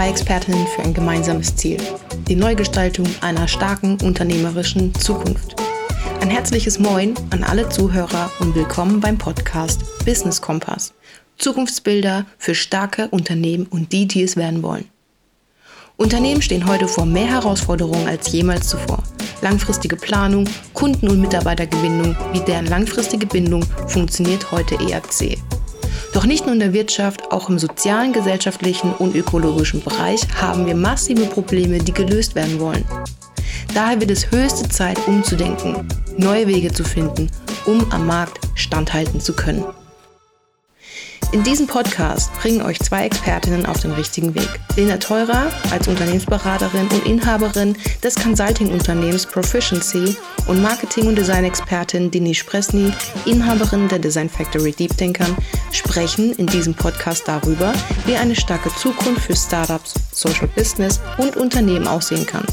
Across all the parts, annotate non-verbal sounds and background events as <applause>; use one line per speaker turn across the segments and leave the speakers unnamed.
zwei Expertinnen für ein gemeinsames Ziel, die Neugestaltung einer starken unternehmerischen Zukunft. Ein herzliches Moin an alle Zuhörer und willkommen beim Podcast Business Kompass. Zukunftsbilder für starke Unternehmen und die, die es werden wollen. Unternehmen stehen heute vor mehr Herausforderungen als jemals zuvor. Langfristige Planung, Kunden- und Mitarbeitergewinnung wie deren langfristige Bindung funktioniert heute eher zäh. Doch nicht nur in der Wirtschaft, auch im sozialen, gesellschaftlichen und ökologischen Bereich haben wir massive Probleme, die gelöst werden wollen. Daher wird es höchste Zeit, umzudenken, neue Wege zu finden, um am Markt standhalten zu können. In diesem Podcast bringen euch zwei Expertinnen auf den richtigen Weg. Lena Teurer als Unternehmensberaterin und Inhaberin des Consulting-Unternehmens Proficiency und Marketing- und Design-Expertin Denise Presny, Inhaberin der Design Factory Deep Thinkern, sprechen in diesem Podcast darüber, wie eine starke Zukunft für Startups, Social Business und Unternehmen aussehen kann.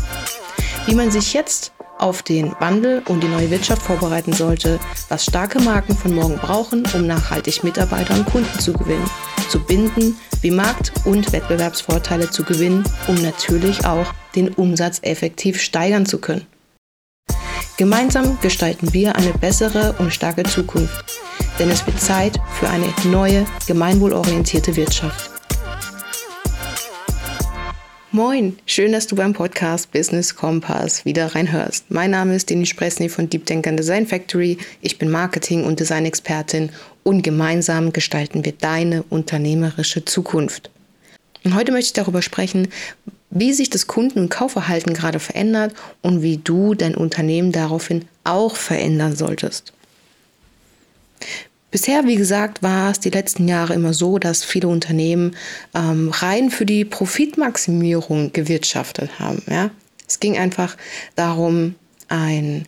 Wie man sich jetzt auf den Wandel und die neue Wirtschaft vorbereiten sollte, was starke Marken von morgen brauchen, um nachhaltig Mitarbeiter und Kunden zu gewinnen, zu binden, wie Markt- und Wettbewerbsvorteile zu gewinnen, um natürlich auch den Umsatz effektiv steigern zu können. Gemeinsam gestalten wir eine bessere und starke Zukunft, denn es wird Zeit für eine neue, gemeinwohlorientierte Wirtschaft. Moin, schön, dass du beim Podcast Business Compass wieder reinhörst. Mein Name ist Denis Presny von Deep Denker Design Factory. Ich bin Marketing- und Designexpertin und gemeinsam gestalten wir deine unternehmerische Zukunft. Und heute möchte ich darüber sprechen, wie sich das Kunden- und Kaufverhalten gerade verändert und wie du dein Unternehmen daraufhin auch verändern solltest. Bisher, wie gesagt, war es die letzten Jahre immer so, dass viele Unternehmen ähm, rein für die Profitmaximierung gewirtschaftet haben. Ja? Es ging einfach darum, ein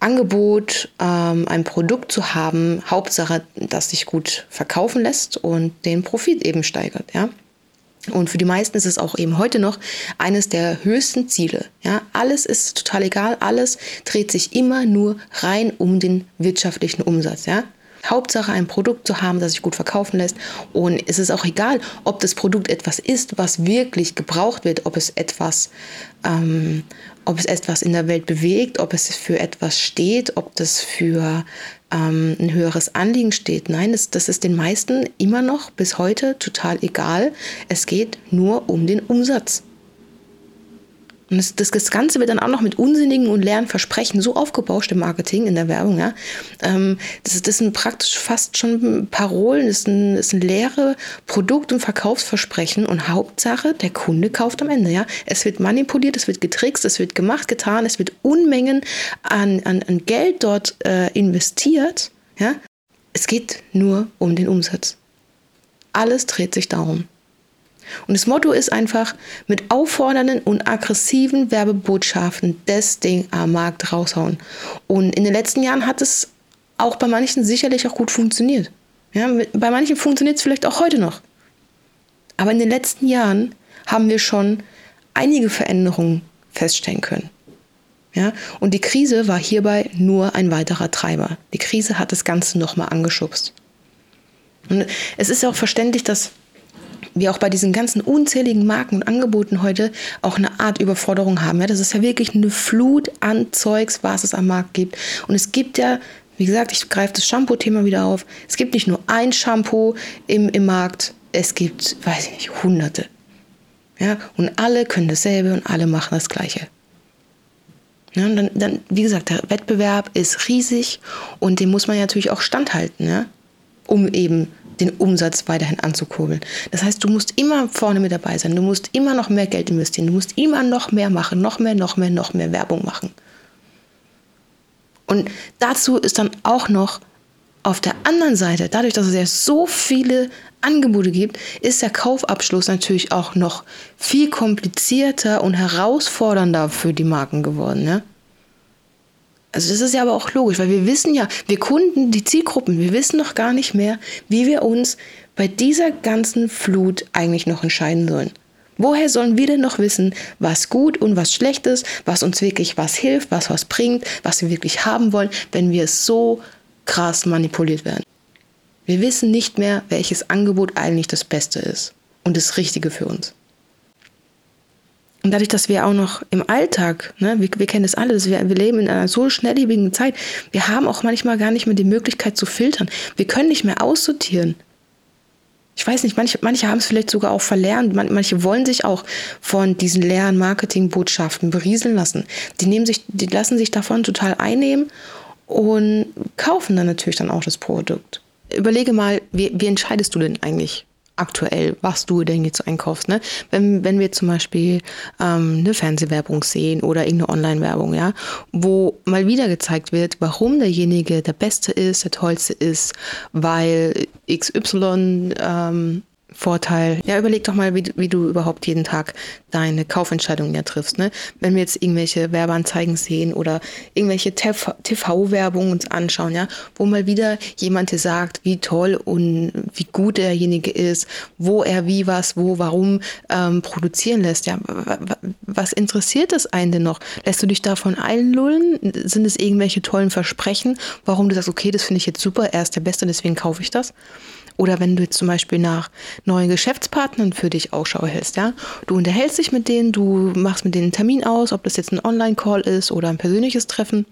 Angebot, ähm, ein Produkt zu haben, Hauptsache, das sich gut verkaufen lässt und den Profit eben steigert. Ja? Und für die meisten ist es auch eben heute noch eines der höchsten Ziele. Ja, alles ist total egal, alles dreht sich immer nur rein um den wirtschaftlichen Umsatz. Ja, Hauptsache ein Produkt zu haben, das sich gut verkaufen lässt. Und es ist auch egal, ob das Produkt etwas ist, was wirklich gebraucht wird, ob es etwas, ähm, ob es etwas in der Welt bewegt, ob es für etwas steht, ob das für ähm, ein höheres Anliegen steht. Nein, das, das ist den meisten immer noch bis heute total egal. Es geht nur um den Umsatz. Und das, das, Ganze wird dann auch noch mit unsinnigen und leeren Versprechen so aufgebauscht im Marketing, in der Werbung. Ja? Ähm, das, das sind praktisch fast schon Parolen, das sind, das sind leere Produkt- und Verkaufsversprechen. Und Hauptsache, der Kunde kauft am Ende. Ja? Es wird manipuliert, es wird getrickst, es wird gemacht, getan, es wird Unmengen an, an, an Geld dort äh, investiert. Ja? Es geht nur um den Umsatz. Alles dreht sich darum. Und das Motto ist einfach, mit auffordernden und aggressiven Werbebotschaften das Ding am Markt raushauen. Und in den letzten Jahren hat es auch bei manchen sicherlich auch gut funktioniert. Ja, bei manchen funktioniert es vielleicht auch heute noch. Aber in den letzten Jahren haben wir schon einige Veränderungen feststellen können. Ja, und die Krise war hierbei nur ein weiterer Treiber. Die Krise hat das Ganze nochmal angeschubst. Und es ist auch verständlich, dass wir auch bei diesen ganzen unzähligen Marken und Angeboten heute auch eine Art Überforderung haben. Ja, das ist ja wirklich eine Flut an Zeugs, was es am Markt gibt. Und es gibt ja, wie gesagt, ich greife das Shampoo-Thema wieder auf. Es gibt nicht nur ein Shampoo im, im Markt, es gibt, weiß ich nicht, hunderte. Ja, und alle können dasselbe und alle machen das Gleiche. Ja, und dann, dann, wie gesagt, der Wettbewerb ist riesig und dem muss man ja natürlich auch standhalten, ja, um eben den Umsatz weiterhin anzukurbeln. Das heißt, du musst immer vorne mit dabei sein. Du musst immer noch mehr Geld investieren. Du musst immer noch mehr machen, noch mehr, noch mehr, noch mehr Werbung machen. Und dazu ist dann auch noch auf der anderen Seite, dadurch, dass es ja so viele Angebote gibt, ist der Kaufabschluss natürlich auch noch viel komplizierter und herausfordernder für die Marken geworden. Ne? Also das ist ja aber auch logisch, weil wir wissen ja, wir Kunden, die Zielgruppen, wir wissen noch gar nicht mehr, wie wir uns bei dieser ganzen Flut eigentlich noch entscheiden sollen. Woher sollen wir denn noch wissen, was gut und was schlecht ist, was uns wirklich was hilft, was was bringt, was wir wirklich haben wollen, wenn wir so krass manipuliert werden? Wir wissen nicht mehr, welches Angebot eigentlich das Beste ist und das Richtige für uns. Und dadurch, dass wir auch noch im Alltag, ne, wir, wir kennen das alle, wir, wir leben in einer so schnelllebigen Zeit, wir haben auch manchmal gar nicht mehr die Möglichkeit zu filtern. Wir können nicht mehr aussortieren. Ich weiß nicht, manche, manche haben es vielleicht sogar auch verlernt. manche wollen sich auch von diesen leeren Marketingbotschaften berieseln lassen. Die, nehmen sich, die lassen sich davon total einnehmen und kaufen dann natürlich dann auch das Produkt. Überlege mal, wie, wie entscheidest du denn eigentlich? Aktuell, was du denn jetzt einkaufst. Ne? Wenn, wenn wir zum Beispiel ähm, eine Fernsehwerbung sehen oder irgendeine Online-Werbung, ja, wo mal wieder gezeigt wird, warum derjenige der Beste ist, der Tollste ist, weil XY ähm, Vorteil. Ja, überleg doch mal, wie, wie du überhaupt jeden Tag deine Kaufentscheidungen ja triffst. Ne? Wenn wir jetzt irgendwelche Werbeanzeigen sehen oder irgendwelche TV-Werbungen uns anschauen, ja, wo mal wieder jemand dir sagt, wie toll und wie gut derjenige ist, wo er wie was, wo, warum ähm, produzieren lässt. Ja, was interessiert es einen denn noch? Lässt du dich davon einlullen? Sind es irgendwelche tollen Versprechen, warum du sagst, okay, das finde ich jetzt super, er ist der Beste, deswegen kaufe ich das? Oder wenn du jetzt zum Beispiel nach neuen Geschäftspartnern für dich Ausschau hältst, ja. Du unterhältst dich mit denen, du machst mit denen einen Termin aus, ob das jetzt ein Online-Call ist oder ein persönliches Treffen.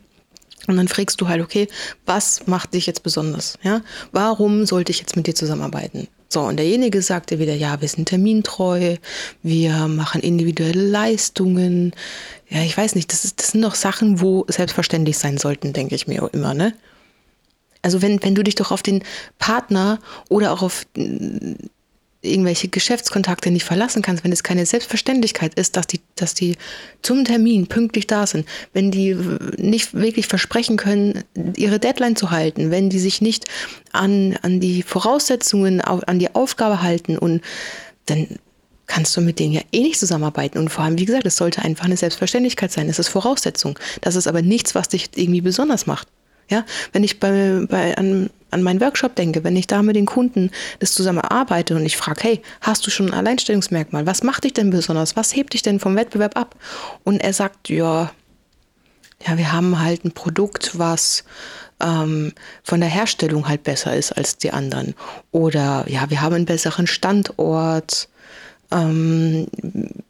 Und dann fragst du halt, okay, was macht dich jetzt besonders? Ja? Warum sollte ich jetzt mit dir zusammenarbeiten? So, und derjenige sagte wieder, ja, wir sind termintreu, wir machen individuelle Leistungen. Ja, ich weiß nicht, das, ist, das sind doch Sachen, wo selbstverständlich sein sollten, denke ich mir immer, ne? Also wenn, wenn du dich doch auf den Partner oder auch auf irgendwelche Geschäftskontakte nicht verlassen kannst, wenn es keine Selbstverständlichkeit ist, dass die, dass die zum Termin pünktlich da sind, wenn die nicht wirklich versprechen können, ihre Deadline zu halten, wenn die sich nicht an, an die Voraussetzungen, an die Aufgabe halten und dann kannst du mit denen ja eh nicht zusammenarbeiten. Und vor allem, wie gesagt, es sollte einfach eine Selbstverständlichkeit sein. Es ist Voraussetzung. Das ist aber nichts, was dich irgendwie besonders macht. Ja, wenn ich bei, bei, an, an meinen Workshop denke, wenn ich da mit den Kunden das zusammen arbeite und ich frage, hey, hast du schon ein Alleinstellungsmerkmal? Was macht dich denn besonders? Was hebt dich denn vom Wettbewerb ab? Und er sagt, ja, ja, wir haben halt ein Produkt, was ähm, von der Herstellung halt besser ist als die anderen. Oder ja, wir haben einen besseren Standort. Ähm,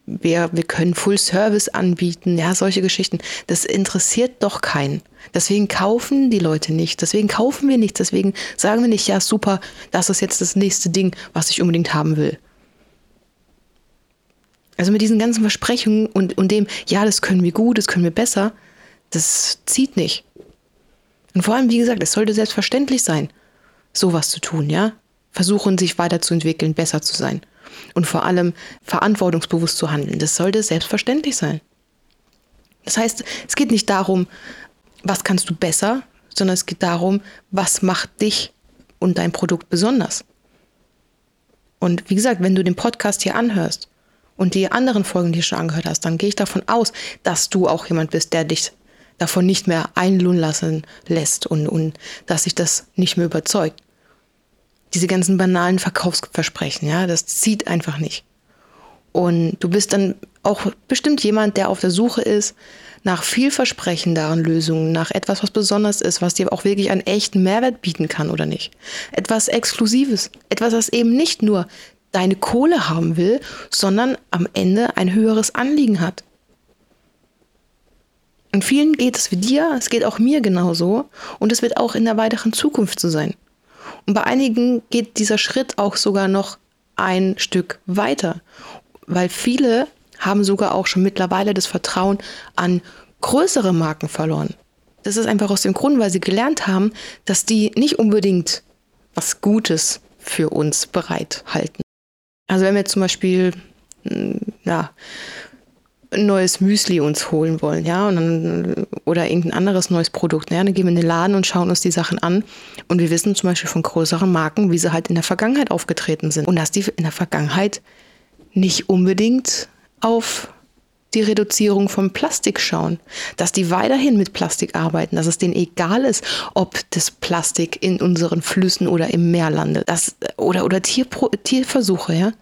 wir, wir können Full Service anbieten, ja, solche Geschichten. Das interessiert doch keinen. Deswegen kaufen die Leute nicht. Deswegen kaufen wir nichts. Deswegen sagen wir nicht, ja, super, das ist jetzt das nächste Ding, was ich unbedingt haben will. Also mit diesen ganzen Versprechungen und, und dem, ja, das können wir gut, das können wir besser, das zieht nicht. Und vor allem, wie gesagt, es sollte selbstverständlich sein, sowas zu tun, ja? Versuchen, sich weiterzuentwickeln, besser zu sein. Und vor allem verantwortungsbewusst zu handeln. Das sollte selbstverständlich sein. Das heißt, es geht nicht darum, was kannst du besser, sondern es geht darum, was macht dich und dein Produkt besonders. Und wie gesagt, wenn du den Podcast hier anhörst und die anderen Folgen, die du schon angehört hast, dann gehe ich davon aus, dass du auch jemand bist, der dich davon nicht mehr einlullen lassen lässt und, und dass sich das nicht mehr überzeugt. Diese ganzen banalen Verkaufsversprechen, ja, das zieht einfach nicht. Und du bist dann auch bestimmt jemand, der auf der Suche ist nach vielversprechenderen Lösungen, nach etwas, was besonders ist, was dir auch wirklich einen echten Mehrwert bieten kann oder nicht. Etwas Exklusives, etwas, das eben nicht nur deine Kohle haben will, sondern am Ende ein höheres Anliegen hat. Und vielen geht es wie dir, es geht auch mir genauso und es wird auch in der weiteren Zukunft so sein. Und bei einigen geht dieser Schritt auch sogar noch ein Stück weiter, weil viele haben sogar auch schon mittlerweile das Vertrauen an größere Marken verloren. Das ist einfach aus dem Grund, weil sie gelernt haben, dass die nicht unbedingt was Gutes für uns bereithalten. Also wenn wir zum Beispiel hm, ja, ein neues Müsli uns holen wollen, ja, und dann, oder irgendein anderes neues Produkt, ja, dann gehen wir in den Laden und schauen uns die Sachen an. Und wir wissen zum Beispiel von größeren Marken, wie sie halt in der Vergangenheit aufgetreten sind. Und dass die in der Vergangenheit nicht unbedingt auf die Reduzierung von Plastik schauen, dass die weiterhin mit Plastik arbeiten, dass es denen egal ist, ob das Plastik in unseren Flüssen oder im Meer landet, das, oder, oder Tierpro Tierversuche, ja.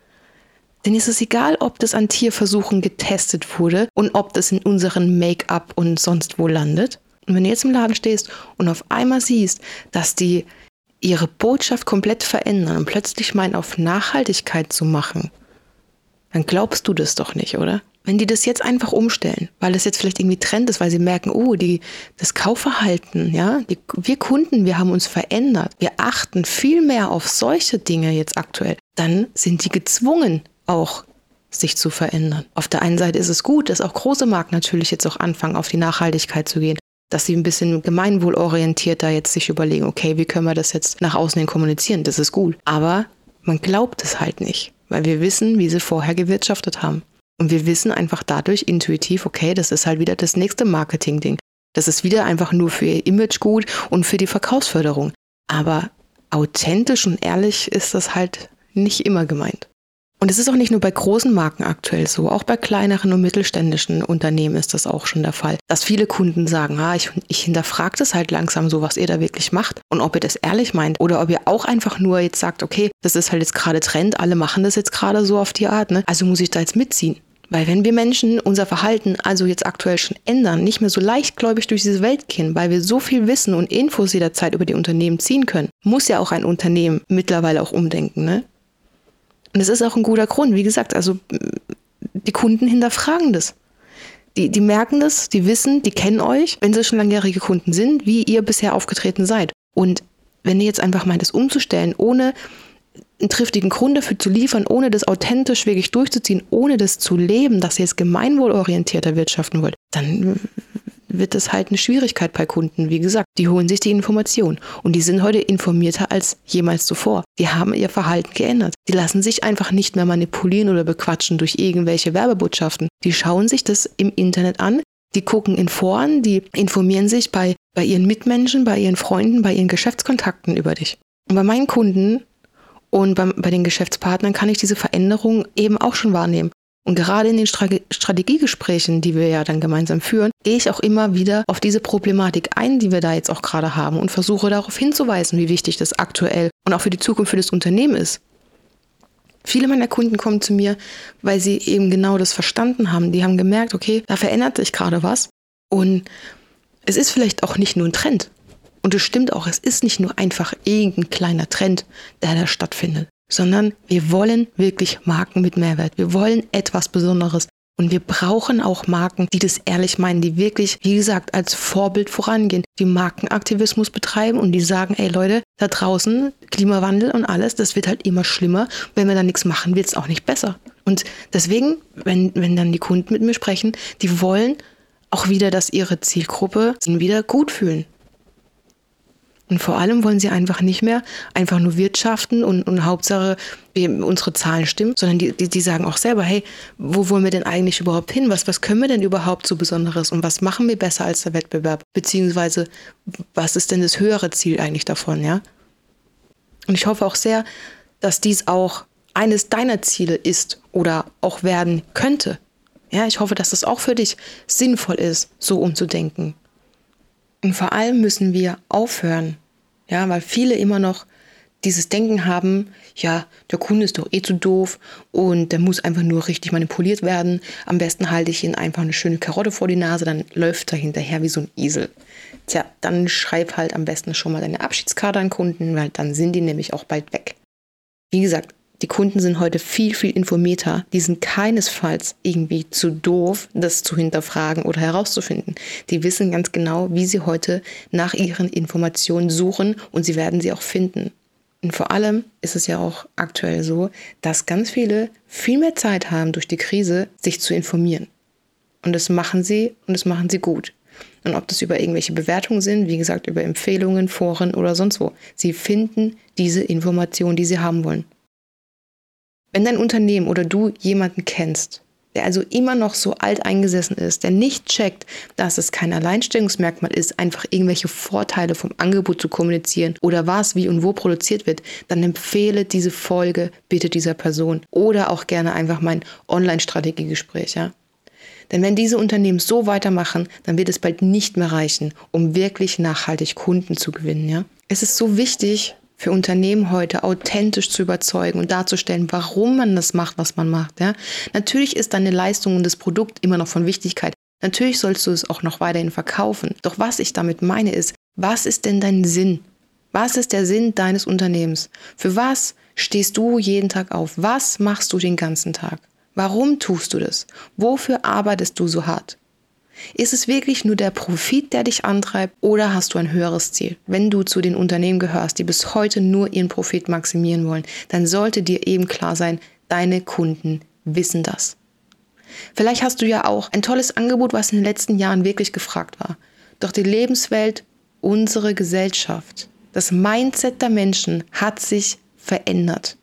Denn ist es egal, ob das an Tierversuchen getestet wurde und ob das in unseren Make-up und sonst wo landet. Und wenn du jetzt im Laden stehst und auf einmal siehst, dass die ihre Botschaft komplett verändern und plötzlich meinen, auf Nachhaltigkeit zu machen, dann glaubst du das doch nicht, oder? Wenn die das jetzt einfach umstellen, weil das jetzt vielleicht irgendwie Trend ist, weil sie merken, oh, die, das Kaufverhalten, ja, die, wir Kunden, wir haben uns verändert, wir achten viel mehr auf solche Dinge jetzt aktuell, dann sind die gezwungen, auch sich zu verändern. Auf der einen Seite ist es gut, dass auch große Marken natürlich jetzt auch anfangen, auf die Nachhaltigkeit zu gehen, dass sie ein bisschen gemeinwohlorientierter jetzt sich überlegen, okay, wie können wir das jetzt nach außen hin kommunizieren? Das ist gut. Aber man glaubt es halt nicht, weil wir wissen, wie sie vorher gewirtschaftet haben. Und wir wissen einfach dadurch intuitiv, okay, das ist halt wieder das nächste Marketing-Ding. Das ist wieder einfach nur für ihr Image gut und für die Verkaufsförderung. Aber authentisch und ehrlich ist das halt nicht immer gemeint. Und es ist auch nicht nur bei großen Marken aktuell so, auch bei kleineren und mittelständischen Unternehmen ist das auch schon der Fall, dass viele Kunden sagen, ah, ich, ich hinterfrage das halt langsam so, was ihr da wirklich macht und ob ihr das ehrlich meint oder ob ihr auch einfach nur jetzt sagt, okay, das ist halt jetzt gerade Trend, alle machen das jetzt gerade so auf die Art, ne? also muss ich da jetzt mitziehen. Weil wenn wir Menschen unser Verhalten also jetzt aktuell schon ändern, nicht mehr so leichtgläubig durch diese Welt gehen, weil wir so viel Wissen und Infos jederzeit über die Unternehmen ziehen können, muss ja auch ein Unternehmen mittlerweile auch umdenken. Ne? Und es ist auch ein guter Grund. Wie gesagt, also die Kunden hinterfragen das. Die, die merken das, die wissen, die kennen euch, wenn sie schon langjährige Kunden sind, wie ihr bisher aufgetreten seid. Und wenn ihr jetzt einfach meint, das umzustellen, ohne einen triftigen Grund dafür zu liefern, ohne das authentisch wirklich durchzuziehen, ohne das zu leben, dass ihr jetzt gemeinwohlorientierter wirtschaften wollt, dann wird das halt eine Schwierigkeit bei Kunden. Wie gesagt, die holen sich die Information und die sind heute informierter als jemals zuvor. Die haben ihr Verhalten geändert. Die lassen sich einfach nicht mehr manipulieren oder bequatschen durch irgendwelche Werbebotschaften. Die schauen sich das im Internet an, die gucken in Foren, die informieren sich bei, bei ihren Mitmenschen, bei ihren Freunden, bei ihren Geschäftskontakten über dich. Und bei meinen Kunden und bei, bei den Geschäftspartnern kann ich diese Veränderung eben auch schon wahrnehmen. Und gerade in den Strategiegesprächen, die wir ja dann gemeinsam führen, gehe ich auch immer wieder auf diese Problematik ein, die wir da jetzt auch gerade haben und versuche darauf hinzuweisen, wie wichtig das aktuell und auch für die Zukunft für das Unternehmen ist. Viele meiner Kunden kommen zu mir, weil sie eben genau das verstanden haben. Die haben gemerkt, okay, da verändert sich gerade was. Und es ist vielleicht auch nicht nur ein Trend. Und es stimmt auch, es ist nicht nur einfach irgendein kleiner Trend, der da stattfindet sondern wir wollen wirklich Marken mit Mehrwert. Wir wollen etwas Besonderes. Und wir brauchen auch Marken, die das ehrlich meinen, die wirklich, wie gesagt, als Vorbild vorangehen, die Markenaktivismus betreiben und die sagen, ey Leute, da draußen, Klimawandel und alles, das wird halt immer schlimmer. Wenn wir da nichts machen, wird es auch nicht besser. Und deswegen, wenn, wenn dann die Kunden mit mir sprechen, die wollen auch wieder, dass ihre Zielgruppe wieder gut fühlen. Und vor allem wollen sie einfach nicht mehr einfach nur wirtschaften und, und Hauptsache unsere Zahlen stimmen, sondern die, die, die sagen auch selber, hey, wo wollen wir denn eigentlich überhaupt hin? Was, was können wir denn überhaupt so Besonderes und was machen wir besser als der Wettbewerb? Beziehungsweise, was ist denn das höhere Ziel eigentlich davon, ja? Und ich hoffe auch sehr, dass dies auch eines deiner Ziele ist oder auch werden könnte. Ja, ich hoffe, dass das auch für dich sinnvoll ist, so umzudenken. Und vor allem müssen wir aufhören, ja, weil viele immer noch dieses Denken haben, ja, der Kunde ist doch eh zu doof und der muss einfach nur richtig manipuliert werden. Am besten halte ich ihm einfach eine schöne Karotte vor die Nase, dann läuft er hinterher wie so ein Esel. Tja, dann schreib halt am besten schon mal deine Abschiedskarte an Kunden, weil dann sind die nämlich auch bald weg. Wie gesagt, die Kunden sind heute viel, viel informierter. Die sind keinesfalls irgendwie zu doof, das zu hinterfragen oder herauszufinden. Die wissen ganz genau, wie sie heute nach ihren Informationen suchen und sie werden sie auch finden. Und vor allem ist es ja auch aktuell so, dass ganz viele viel mehr Zeit haben durch die Krise, sich zu informieren. Und das machen sie und das machen sie gut. Und ob das über irgendwelche Bewertungen sind, wie gesagt, über Empfehlungen, Foren oder sonst wo. Sie finden diese Informationen, die sie haben wollen. Wenn dein Unternehmen oder du jemanden kennst, der also immer noch so alt eingesessen ist, der nicht checkt, dass es kein Alleinstellungsmerkmal ist, einfach irgendwelche Vorteile vom Angebot zu kommunizieren oder was, wie und wo produziert wird, dann empfehle diese Folge bitte dieser Person oder auch gerne einfach mein Online-Strategiegespräch, ja. Denn wenn diese Unternehmen so weitermachen, dann wird es bald nicht mehr reichen, um wirklich nachhaltig Kunden zu gewinnen, ja. Es ist so wichtig, für Unternehmen heute authentisch zu überzeugen und darzustellen, warum man das macht, was man macht. Ja? Natürlich ist deine Leistung und das Produkt immer noch von Wichtigkeit. Natürlich sollst du es auch noch weiterhin verkaufen. Doch was ich damit meine ist, was ist denn dein Sinn? Was ist der Sinn deines Unternehmens? Für was stehst du jeden Tag auf? Was machst du den ganzen Tag? Warum tust du das? Wofür arbeitest du so hart? Ist es wirklich nur der Profit, der dich antreibt oder hast du ein höheres Ziel? Wenn du zu den Unternehmen gehörst, die bis heute nur ihren Profit maximieren wollen, dann sollte dir eben klar sein, deine Kunden wissen das. Vielleicht hast du ja auch ein tolles Angebot, was in den letzten Jahren wirklich gefragt war. Doch die Lebenswelt, unsere Gesellschaft, das Mindset der Menschen hat sich verändert.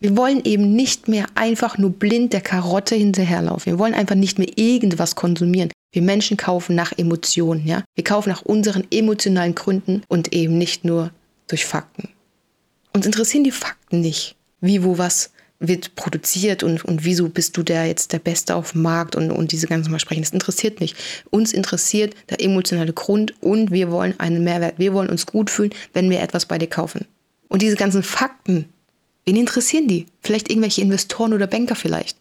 Wir wollen eben nicht mehr einfach nur blind der Karotte hinterherlaufen. Wir wollen einfach nicht mehr irgendwas konsumieren. Wir Menschen kaufen nach Emotionen, ja. Wir kaufen nach unseren emotionalen Gründen und eben nicht nur durch Fakten. Uns interessieren die Fakten nicht. Wie, wo, was wird produziert und, und wieso bist du der jetzt der Beste auf dem Markt und, und diese ganzen Versprechen. Das interessiert nicht. Uns interessiert der emotionale Grund und wir wollen einen Mehrwert. Wir wollen uns gut fühlen, wenn wir etwas bei dir kaufen. Und diese ganzen Fakten, wen interessieren die? Vielleicht irgendwelche Investoren oder Banker vielleicht.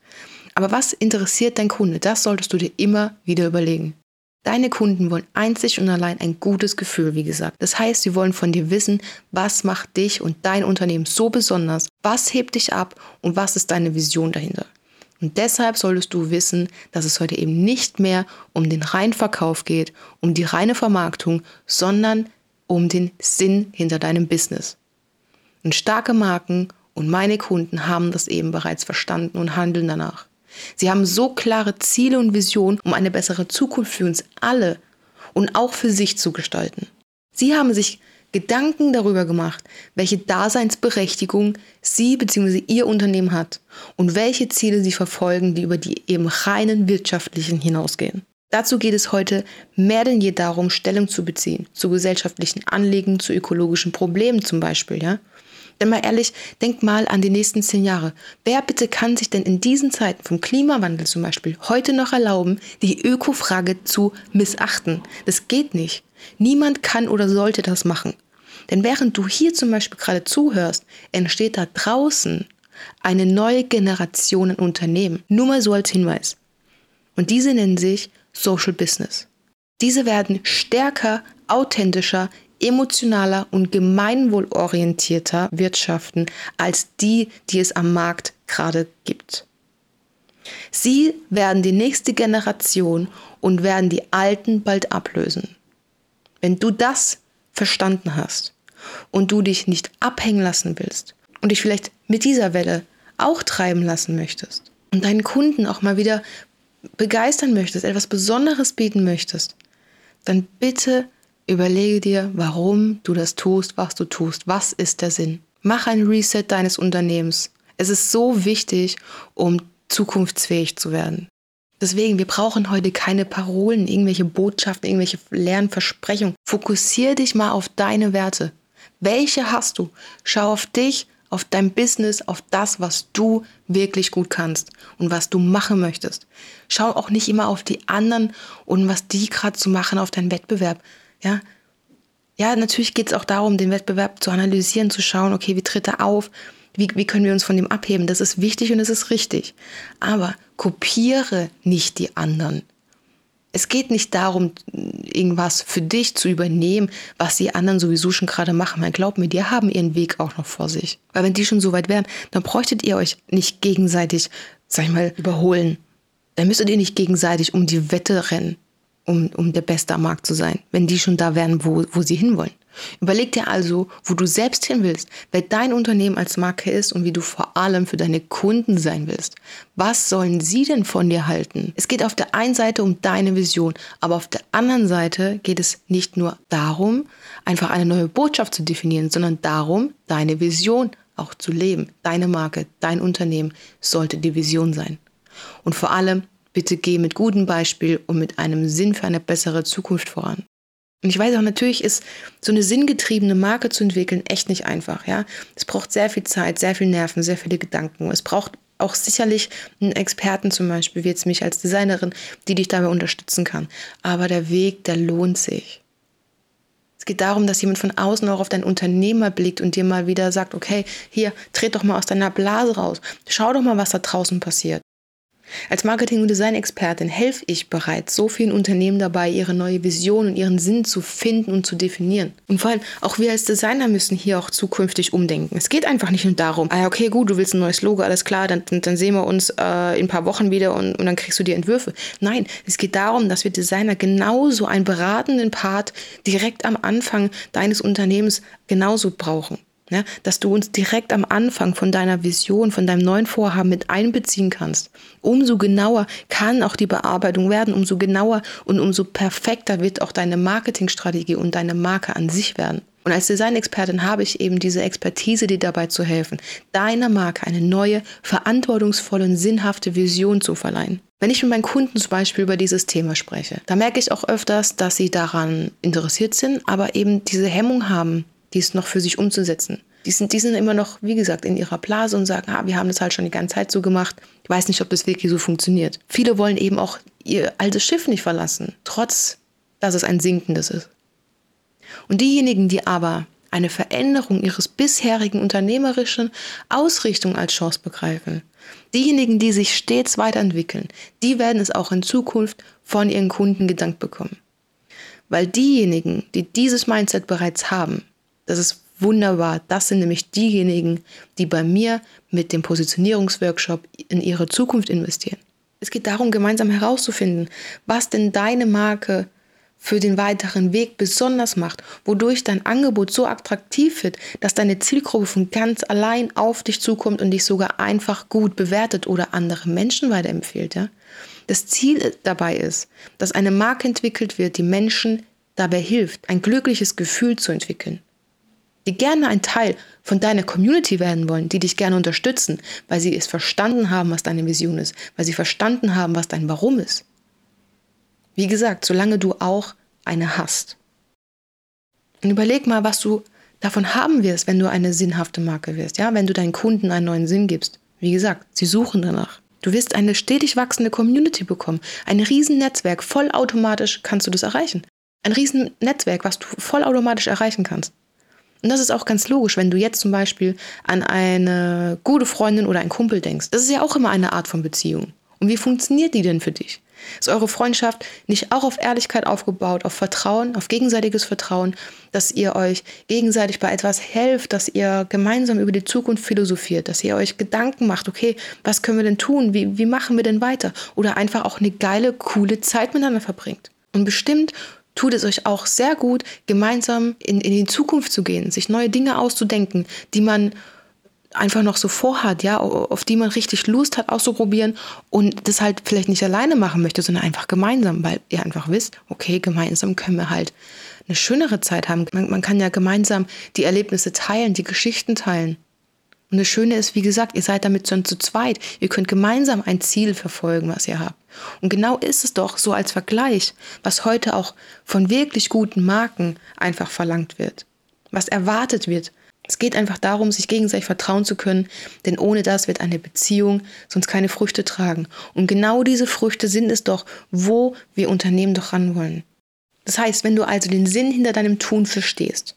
Aber was interessiert dein Kunde? Das solltest du dir immer wieder überlegen. Deine Kunden wollen einzig und allein ein gutes Gefühl, wie gesagt. Das heißt, sie wollen von dir wissen, was macht dich und dein Unternehmen so besonders, was hebt dich ab und was ist deine Vision dahinter. Und deshalb solltest du wissen, dass es heute eben nicht mehr um den reinen Verkauf geht, um die reine Vermarktung, sondern um den Sinn hinter deinem Business. Und starke Marken und meine Kunden haben das eben bereits verstanden und handeln danach. Sie haben so klare Ziele und Visionen, um eine bessere Zukunft für uns alle und auch für sich zu gestalten. Sie haben sich Gedanken darüber gemacht, welche Daseinsberechtigung Sie bzw. Ihr Unternehmen hat und welche Ziele Sie verfolgen, die über die eben reinen wirtschaftlichen hinausgehen. Dazu geht es heute mehr denn je darum, Stellung zu beziehen zu gesellschaftlichen Anliegen, zu ökologischen Problemen zum Beispiel, ja. Denn mal ehrlich, denk mal an die nächsten zehn Jahre. Wer bitte kann sich denn in diesen Zeiten vom Klimawandel zum Beispiel heute noch erlauben, die Ökofrage zu missachten? Das geht nicht. Niemand kann oder sollte das machen. Denn während du hier zum Beispiel gerade zuhörst, entsteht da draußen eine neue Generation an Unternehmen. Nur mal so als Hinweis. Und diese nennen sich Social Business. Diese werden stärker, authentischer, emotionaler und gemeinwohlorientierter wirtschaften als die, die es am Markt gerade gibt. Sie werden die nächste Generation und werden die Alten bald ablösen. Wenn du das verstanden hast und du dich nicht abhängen lassen willst und dich vielleicht mit dieser Welle auch treiben lassen möchtest und deinen Kunden auch mal wieder begeistern möchtest, etwas Besonderes bieten möchtest, dann bitte Überlege dir, warum du das tust, was du tust. Was ist der Sinn? Mach ein Reset deines Unternehmens. Es ist so wichtig, um zukunftsfähig zu werden. Deswegen, wir brauchen heute keine Parolen, irgendwelche Botschaften, irgendwelche leeren Versprechungen. Fokussier dich mal auf deine Werte. Welche hast du? Schau auf dich, auf dein Business, auf das, was du wirklich gut kannst und was du machen möchtest. Schau auch nicht immer auf die anderen und was die gerade zu machen auf deinen Wettbewerb. Ja, ja natürlich geht es auch darum, den Wettbewerb zu analysieren, zu schauen, okay, wie tritt er auf, wie, wie können wir uns von dem abheben. Das ist wichtig und es ist richtig. Aber kopiere nicht die anderen. Es geht nicht darum, irgendwas für dich zu übernehmen, was die anderen sowieso schon gerade machen. Weil glaub mir, die haben ihren Weg auch noch vor sich. Weil wenn die schon so weit wären, dann bräuchtet ihr euch nicht gegenseitig, sag ich mal, überholen. Dann müsstet ihr nicht gegenseitig um die Wette rennen um, um der Beste am Markt zu sein, wenn die schon da wären, wo, wo sie hinwollen. Überleg dir also, wo du selbst hin willst, wer dein Unternehmen als Marke ist und wie du vor allem für deine Kunden sein willst. Was sollen sie denn von dir halten? Es geht auf der einen Seite um deine Vision, aber auf der anderen Seite geht es nicht nur darum, einfach eine neue Botschaft zu definieren, sondern darum, deine Vision auch zu leben. Deine Marke, dein Unternehmen sollte die Vision sein. Und vor allem Bitte geh mit gutem Beispiel und mit einem Sinn für eine bessere Zukunft voran. Und ich weiß auch, natürlich ist so eine sinngetriebene Marke zu entwickeln echt nicht einfach, ja. Es braucht sehr viel Zeit, sehr viel Nerven, sehr viele Gedanken. Es braucht auch sicherlich einen Experten zum Beispiel, wie jetzt mich als Designerin, die dich dabei unterstützen kann. Aber der Weg, der lohnt sich. Es geht darum, dass jemand von außen auch auf dein Unternehmer blickt und dir mal wieder sagt, okay, hier, tret doch mal aus deiner Blase raus. Schau doch mal, was da draußen passiert. Als Marketing- und Design-Expertin helfe ich bereits so vielen Unternehmen dabei, ihre neue Vision und ihren Sinn zu finden und zu definieren. Und vor allem auch wir als Designer müssen hier auch zukünftig umdenken. Es geht einfach nicht nur darum, ah, okay, gut, du willst ein neues Logo, alles klar, dann, dann sehen wir uns äh, in ein paar Wochen wieder und, und dann kriegst du die Entwürfe. Nein, es geht darum, dass wir Designer genauso einen beratenden Part direkt am Anfang deines Unternehmens genauso brauchen. Ja, dass du uns direkt am Anfang von deiner Vision, von deinem neuen Vorhaben mit einbeziehen kannst. Umso genauer kann auch die Bearbeitung werden, umso genauer und umso perfekter wird auch deine Marketingstrategie und deine Marke an sich werden. Und als Designexpertin habe ich eben diese Expertise, dir dabei zu helfen, deiner Marke eine neue, verantwortungsvolle und sinnhafte Vision zu verleihen. Wenn ich mit meinen Kunden zum Beispiel über dieses Thema spreche, da merke ich auch öfters, dass sie daran interessiert sind, aber eben diese Hemmung haben, dies noch für sich umzusetzen. Die sind, die sind immer noch, wie gesagt, in ihrer Blase und sagen, ah, wir haben das halt schon die ganze Zeit so gemacht. Ich weiß nicht, ob das wirklich so funktioniert. Viele wollen eben auch ihr altes Schiff nicht verlassen, trotz dass es ein sinkendes ist. Und diejenigen, die aber eine Veränderung ihres bisherigen unternehmerischen Ausrichtung als Chance begreifen, diejenigen, die sich stets weiterentwickeln, die werden es auch in Zukunft von ihren Kunden gedankt bekommen. Weil diejenigen, die dieses Mindset bereits haben, das ist wunderbar. Das sind nämlich diejenigen, die bei mir mit dem Positionierungsworkshop in ihre Zukunft investieren. Es geht darum, gemeinsam herauszufinden, was denn deine Marke für den weiteren Weg besonders macht, wodurch dein Angebot so attraktiv wird, dass deine Zielgruppe von ganz allein auf dich zukommt und dich sogar einfach gut bewertet oder andere Menschen weiterempfiehlt. Ja? Das Ziel dabei ist, dass eine Marke entwickelt wird, die Menschen dabei hilft, ein glückliches Gefühl zu entwickeln die gerne ein Teil von deiner Community werden wollen, die dich gerne unterstützen, weil sie es verstanden haben, was deine Vision ist, weil sie verstanden haben, was dein Warum ist. Wie gesagt, solange du auch eine hast. Und überleg mal, was du davon haben wirst, wenn du eine sinnhafte Marke wirst, ja, wenn du deinen Kunden einen neuen Sinn gibst. Wie gesagt, sie suchen danach. Du wirst eine stetig wachsende Community bekommen, ein Riesennetzwerk, vollautomatisch kannst du das erreichen. Ein Riesennetzwerk, was du vollautomatisch erreichen kannst. Und das ist auch ganz logisch, wenn du jetzt zum Beispiel an eine gute Freundin oder einen Kumpel denkst. Das ist ja auch immer eine Art von Beziehung. Und wie funktioniert die denn für dich? Ist eure Freundschaft nicht auch auf Ehrlichkeit aufgebaut, auf Vertrauen, auf gegenseitiges Vertrauen, dass ihr euch gegenseitig bei etwas helft, dass ihr gemeinsam über die Zukunft philosophiert, dass ihr euch Gedanken macht, okay, was können wir denn tun? Wie, wie machen wir denn weiter? Oder einfach auch eine geile, coole Zeit miteinander verbringt. Und bestimmt tut es euch auch sehr gut, gemeinsam in, in die Zukunft zu gehen, sich neue Dinge auszudenken, die man einfach noch so vorhat, ja, auf die man richtig Lust hat auszuprobieren und das halt vielleicht nicht alleine machen möchte, sondern einfach gemeinsam, weil ihr einfach wisst, okay, gemeinsam können wir halt eine schönere Zeit haben. Man, man kann ja gemeinsam die Erlebnisse teilen, die Geschichten teilen. Und das Schöne ist, wie gesagt, ihr seid damit schon zu zweit. Ihr könnt gemeinsam ein Ziel verfolgen, was ihr habt. Und genau ist es doch so als Vergleich, was heute auch von wirklich guten Marken einfach verlangt wird. Was erwartet wird. Es geht einfach darum, sich gegenseitig vertrauen zu können, denn ohne das wird eine Beziehung sonst keine Früchte tragen. Und genau diese Früchte sind es doch, wo wir Unternehmen doch ran wollen. Das heißt, wenn du also den Sinn hinter deinem Tun verstehst,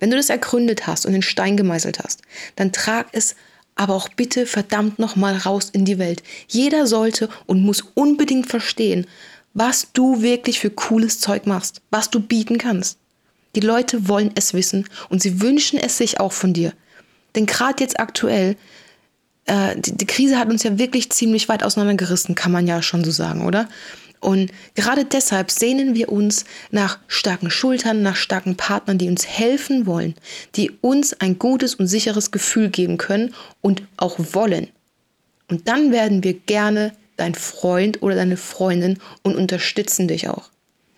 wenn du das ergründet hast und den Stein gemeißelt hast, dann trag es aber auch bitte verdammt nochmal raus in die Welt. Jeder sollte und muss unbedingt verstehen, was du wirklich für cooles Zeug machst, was du bieten kannst. Die Leute wollen es wissen und sie wünschen es sich auch von dir. Denn gerade jetzt aktuell, äh, die, die Krise hat uns ja wirklich ziemlich weit auseinandergerissen, kann man ja schon so sagen, oder? Und gerade deshalb sehnen wir uns nach starken Schultern, nach starken Partnern, die uns helfen wollen, die uns ein gutes und sicheres Gefühl geben können und auch wollen. Und dann werden wir gerne dein Freund oder deine Freundin und unterstützen dich auch.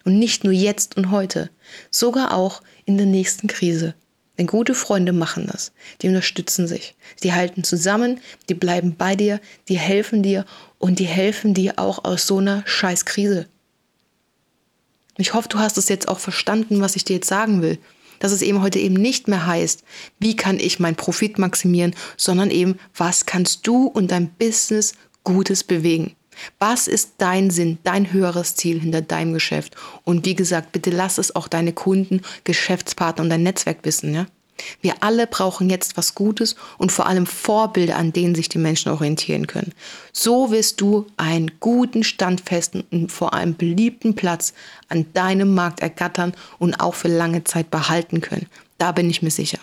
Und nicht nur jetzt und heute, sogar auch in der nächsten Krise. Denn gute Freunde machen das. Die unterstützen sich. Die halten zusammen, die bleiben bei dir, die helfen dir und die helfen dir auch aus so einer Scheißkrise. Ich hoffe, du hast es jetzt auch verstanden, was ich dir jetzt sagen will. Dass es eben heute eben nicht mehr heißt, wie kann ich meinen Profit maximieren, sondern eben, was kannst du und dein Business Gutes bewegen. Was ist dein Sinn, dein höheres Ziel hinter deinem Geschäft? Und wie gesagt, bitte lass es auch deine Kunden, Geschäftspartner und dein Netzwerk wissen, ja? Wir alle brauchen jetzt was Gutes und vor allem Vorbilder, an denen sich die Menschen orientieren können. So wirst du einen guten, standfesten und vor allem beliebten Platz an deinem Markt ergattern und auch für lange Zeit behalten können. Da bin ich mir sicher.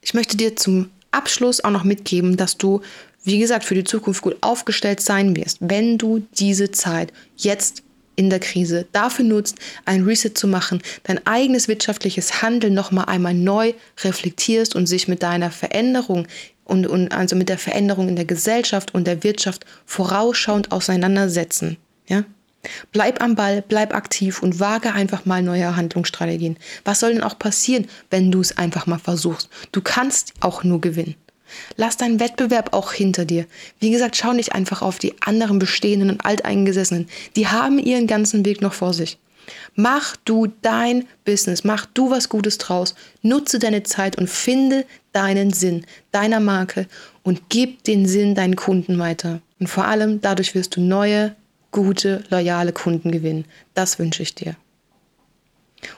Ich möchte dir zum Abschluss auch noch mitgeben, dass du, wie gesagt, für die Zukunft gut aufgestellt sein wirst, wenn du diese Zeit jetzt in der Krise dafür nutzt, ein Reset zu machen, dein eigenes wirtschaftliches Handeln nochmal einmal neu reflektierst und sich mit deiner Veränderung und, und also mit der Veränderung in der Gesellschaft und der Wirtschaft vorausschauend auseinandersetzen. Ja? Bleib am Ball, bleib aktiv und wage einfach mal neue Handlungsstrategien. Was soll denn auch passieren, wenn du es einfach mal versuchst? Du kannst auch nur gewinnen. Lass deinen Wettbewerb auch hinter dir. Wie gesagt, schau nicht einfach auf die anderen bestehenden und alteingesessenen. Die haben ihren ganzen Weg noch vor sich. Mach du dein Business, mach du was Gutes draus, nutze deine Zeit und finde deinen Sinn deiner Marke und gib den Sinn deinen Kunden weiter. Und vor allem dadurch wirst du neue, gute, loyale Kunden gewinnen. Das wünsche ich dir.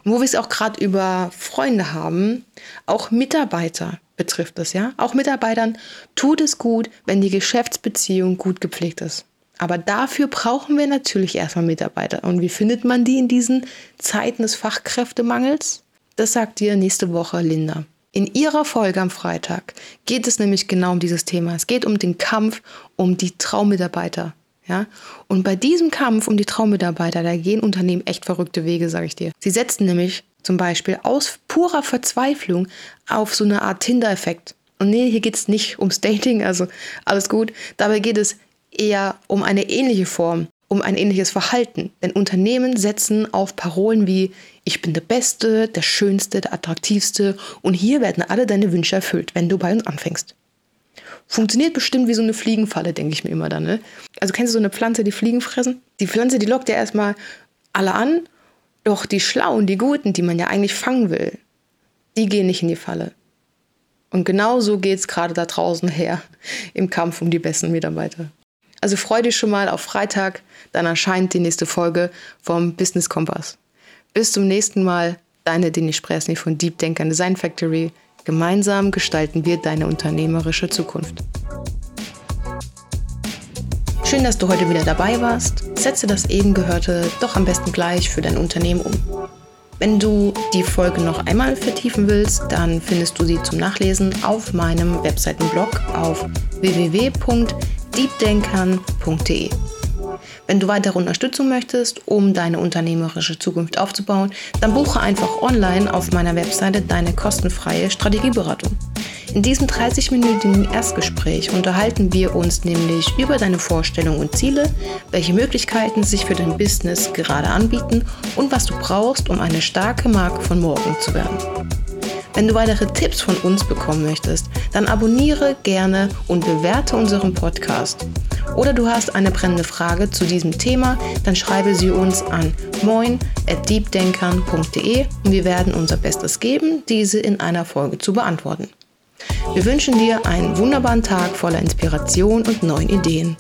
Und wo wir es auch gerade über Freunde haben, auch Mitarbeiter betrifft es, ja. Auch Mitarbeitern tut es gut, wenn die Geschäftsbeziehung gut gepflegt ist. Aber dafür brauchen wir natürlich erstmal Mitarbeiter. Und wie findet man die in diesen Zeiten des Fachkräftemangels? Das sagt dir nächste Woche Linda. In ihrer Folge am Freitag geht es nämlich genau um dieses Thema. Es geht um den Kampf um die Traummitarbeiter. Ja? Und bei diesem Kampf um die Traummitarbeiter, da gehen Unternehmen echt verrückte Wege, sage ich dir. Sie setzen nämlich zum Beispiel aus purer Verzweiflung auf so eine Art Tinder-Effekt. Und nee, hier geht es nicht ums Dating, also alles gut. Dabei geht es eher um eine ähnliche Form, um ein ähnliches Verhalten. Denn Unternehmen setzen auf Parolen wie ich bin der Beste, der Schönste, der Attraktivste und hier werden alle deine Wünsche erfüllt, wenn du bei uns anfängst. Funktioniert bestimmt wie so eine Fliegenfalle, denke ich mir immer dann. Ne? Also kennst du so eine Pflanze, die Fliegen fressen? Die Pflanze, die lockt ja erstmal alle an doch die Schlauen, die Guten, die man ja eigentlich fangen will, die gehen nicht in die Falle. Und genau so geht es gerade da draußen her <laughs> im Kampf um die besten Mitarbeiter. Also freu dich schon mal auf Freitag, dann erscheint die nächste Folge vom Business Kompass. Bis zum nächsten Mal, deine Dini Spresny von Deep Denker Design Factory. Gemeinsam gestalten wir deine unternehmerische Zukunft. Schön, dass du heute wieder dabei warst. Setze das eben Gehörte doch am besten gleich für dein Unternehmen um. Wenn du die Folge noch einmal vertiefen willst, dann findest du sie zum Nachlesen auf meinem Webseitenblog auf www.deepdenkern.de. Wenn du weitere Unterstützung möchtest, um deine unternehmerische Zukunft aufzubauen, dann buche einfach online auf meiner Webseite deine kostenfreie Strategieberatung. In diesem 30-minütigen Erstgespräch unterhalten wir uns nämlich über deine Vorstellungen und Ziele, welche Möglichkeiten sich für dein Business gerade anbieten und was du brauchst, um eine starke Marke von morgen zu werden. Wenn du weitere Tipps von uns bekommen möchtest, dann abonniere gerne und bewerte unseren Podcast. Oder du hast eine brennende Frage zu diesem Thema, dann schreibe sie uns an moin@deepdenkern.de und wir werden unser Bestes geben, diese in einer Folge zu beantworten. Wir wünschen dir einen wunderbaren Tag voller Inspiration und neuen Ideen.